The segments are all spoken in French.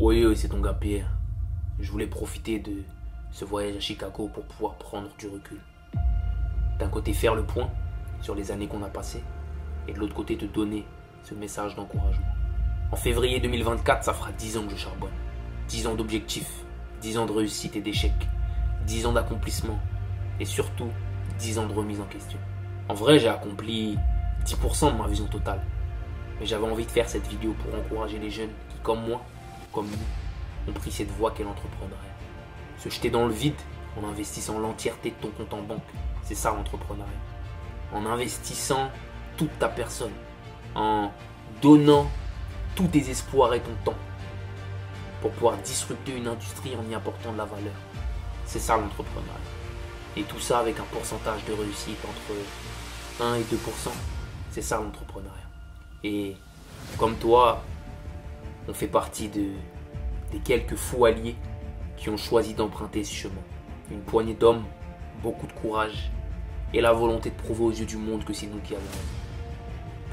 Oui, c'est ton gars Pierre. Je voulais profiter de ce voyage à Chicago pour pouvoir prendre du recul. D'un côté, faire le point sur les années qu'on a passées, et de l'autre côté, te donner ce message d'encouragement. En février 2024, ça fera 10 ans que je charbonne. 10 ans d'objectifs, 10 ans de réussite et d'échecs, 10 ans d'accomplissement, et surtout 10 ans de remise en question. En vrai, j'ai accompli 10% de ma vision totale. Mais j'avais envie de faire cette vidéo pour encourager les jeunes qui, comme moi, comme nous, ont pris cette voie qu'est l'entrepreneuriat. Se jeter dans le vide en investissant l'entièreté de ton compte en banque, c'est ça l'entrepreneuriat. En investissant toute ta personne, en donnant tous tes espoirs et ton temps pour pouvoir disrupter une industrie en y apportant de la valeur. C'est ça l'entrepreneuriat. Et tout ça avec un pourcentage de réussite entre 1 et 2%. C'est ça l'entrepreneuriat. Et comme toi, on fait partie de, des quelques fous alliés qui ont choisi d'emprunter ce chemin. Une poignée d'hommes, beaucoup de courage et la volonté de prouver aux yeux du monde que c'est nous qui avons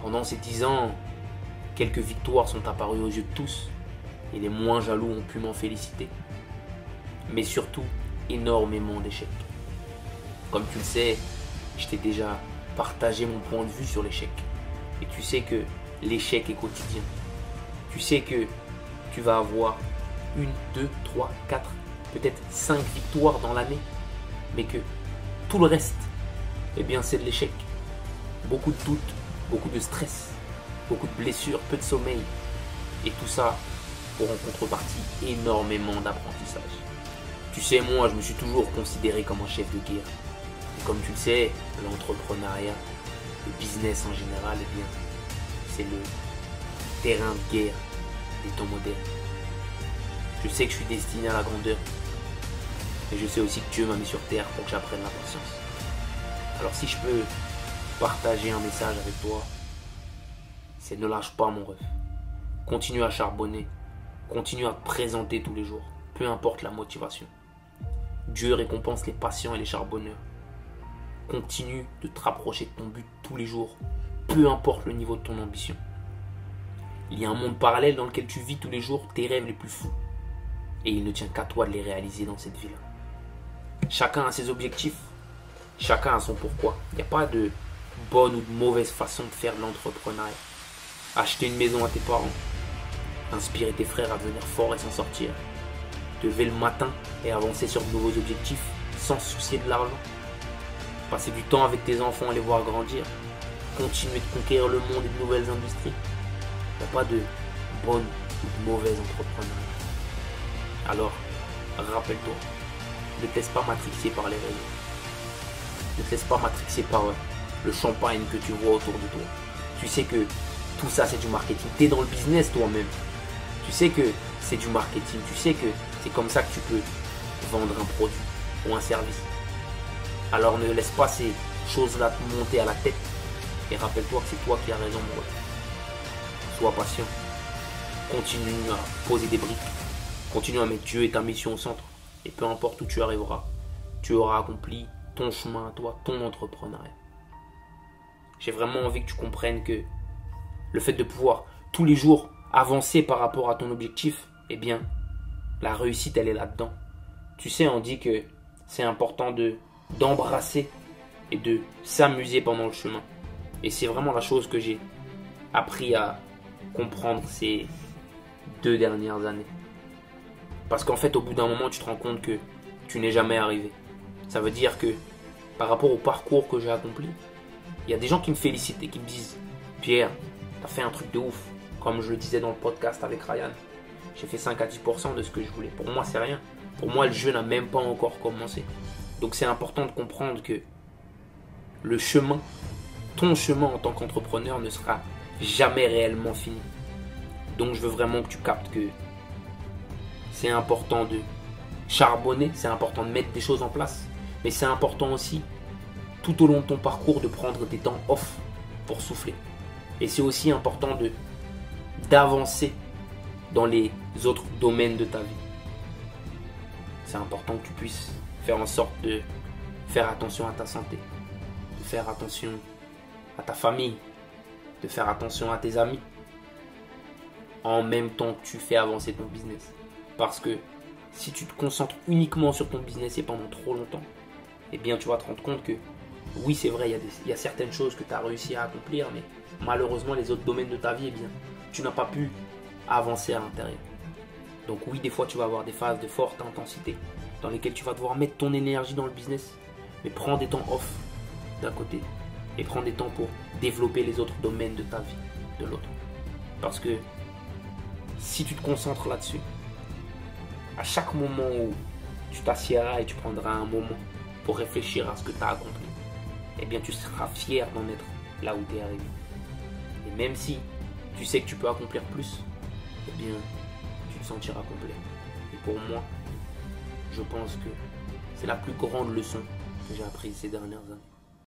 Pendant ces dix ans, quelques victoires sont apparues aux yeux de tous et les moins jaloux ont pu m'en féliciter. Mais surtout, énormément d'échecs. Comme tu le sais, je t'ai déjà partagé mon point de vue sur l'échec. Et tu sais que l'échec est quotidien. Tu sais que tu vas avoir une, deux, trois, quatre, peut-être cinq victoires dans l'année, mais que tout le reste, eh bien, c'est de l'échec. Beaucoup de doutes, beaucoup de stress, beaucoup de blessures, peu de sommeil. Et tout ça pour en contrepartie énormément d'apprentissage. Tu sais, moi, je me suis toujours considéré comme un chef de guerre. Et comme tu le sais, l'entrepreneuriat, le business en général, eh bien, c'est le terrain de guerre des temps modernes. Je sais que je suis destiné à la grandeur. Mais je sais aussi que Dieu m'a mis sur terre pour que j'apprenne la patience. Alors si je peux partager un message avec toi, c'est ne lâche pas mon rêve. Continue à charbonner. Continue à te présenter tous les jours. Peu importe la motivation. Dieu récompense les patients et les charbonneurs. Continue de te rapprocher de ton but tous les jours. Peu importe le niveau de ton ambition. Il y a un monde parallèle dans lequel tu vis tous les jours tes rêves les plus fous. Et il ne tient qu'à toi de les réaliser dans cette ville. Chacun a ses objectifs. Chacun a son pourquoi. Il n'y a pas de bonne ou de mauvaise façon de faire de l'entrepreneuriat. Acheter une maison à tes parents. Inspirer tes frères à devenir forts et s'en sortir. Te lever le matin et avancer sur de nouveaux objectifs sans soucier de l'argent. Passer du temps avec tes enfants et les voir grandir. Continuer de conquérir le monde et de nouvelles industries. A pas de bonne ou de mauvaise entrepreneur. Alors, rappelle-toi, ne te laisse pas matrixer par les réseaux. Ne te laisse pas matrixer par euh, le champagne que tu vois autour de toi. Tu sais que tout ça c'est du marketing. Tu dans le business toi-même. Tu sais que c'est du marketing. Tu sais que c'est comme ça que tu peux vendre un produit ou un service. Alors ne laisse pas ces choses-là te monter à la tête. Et rappelle-toi que c'est toi qui as raison, mon Sois patient. Continue à poser des briques. Continue à mettre Dieu et ta mission au centre. Et peu importe où tu arriveras, tu auras accompli ton chemin toi, ton entrepreneuriat. J'ai vraiment envie que tu comprennes que le fait de pouvoir tous les jours avancer par rapport à ton objectif, eh bien, la réussite, elle est là-dedans. Tu sais, on dit que c'est important de d'embrasser et de s'amuser pendant le chemin. Et c'est vraiment la chose que j'ai appris à comprendre ces deux dernières années. Parce qu'en fait, au bout d'un moment, tu te rends compte que tu n'es jamais arrivé. Ça veut dire que par rapport au parcours que j'ai accompli, il y a des gens qui me félicitent et qui me disent Pierre, t'as fait un truc de ouf. Comme je le disais dans le podcast avec Ryan, j'ai fait 5 à 10% de ce que je voulais. Pour moi, c'est rien. Pour moi, le jeu n'a même pas encore commencé. Donc c'est important de comprendre que le chemin, ton chemin en tant qu'entrepreneur ne sera jamais réellement fini. Donc je veux vraiment que tu captes que c'est important de charbonner, c'est important de mettre des choses en place, mais c'est important aussi tout au long de ton parcours de prendre des temps off pour souffler. Et c'est aussi important de d'avancer dans les autres domaines de ta vie. C'est important que tu puisses faire en sorte de faire attention à ta santé, de faire attention à ta famille, de faire attention à tes amis. en même temps que tu fais avancer ton business. Parce que si tu te concentres uniquement sur ton business et pendant trop longtemps, eh bien tu vas te rendre compte que oui c'est vrai, il y, a certaines choses que tu as réussi à accomplir, mais malheureusement les autres domaines de ta vie, eh bien tu n'as pas pu avancer à l'intérieur. Donc oui, des fois tu vas avoir des phases de forte intensité dans lesquelles tu vas devoir mettre ton énergie dans le business, mais prends des temps off d'un côté et prends des temps pour développer les autres domaines de ta vie de l'autre. Parce que si tu te concentres là-dessus, à chaque moment où tu t'assieras et tu prendras un moment pour réfléchir à ce que tu as accompli, eh bien tu seras fier d'en être là où tu es arrivé. Et même si tu sais que tu peux accomplir plus, eh bien tu te sentiras complet. Et pour moi, je pense que c'est la plus grande leçon que j'ai apprise ces dernières années.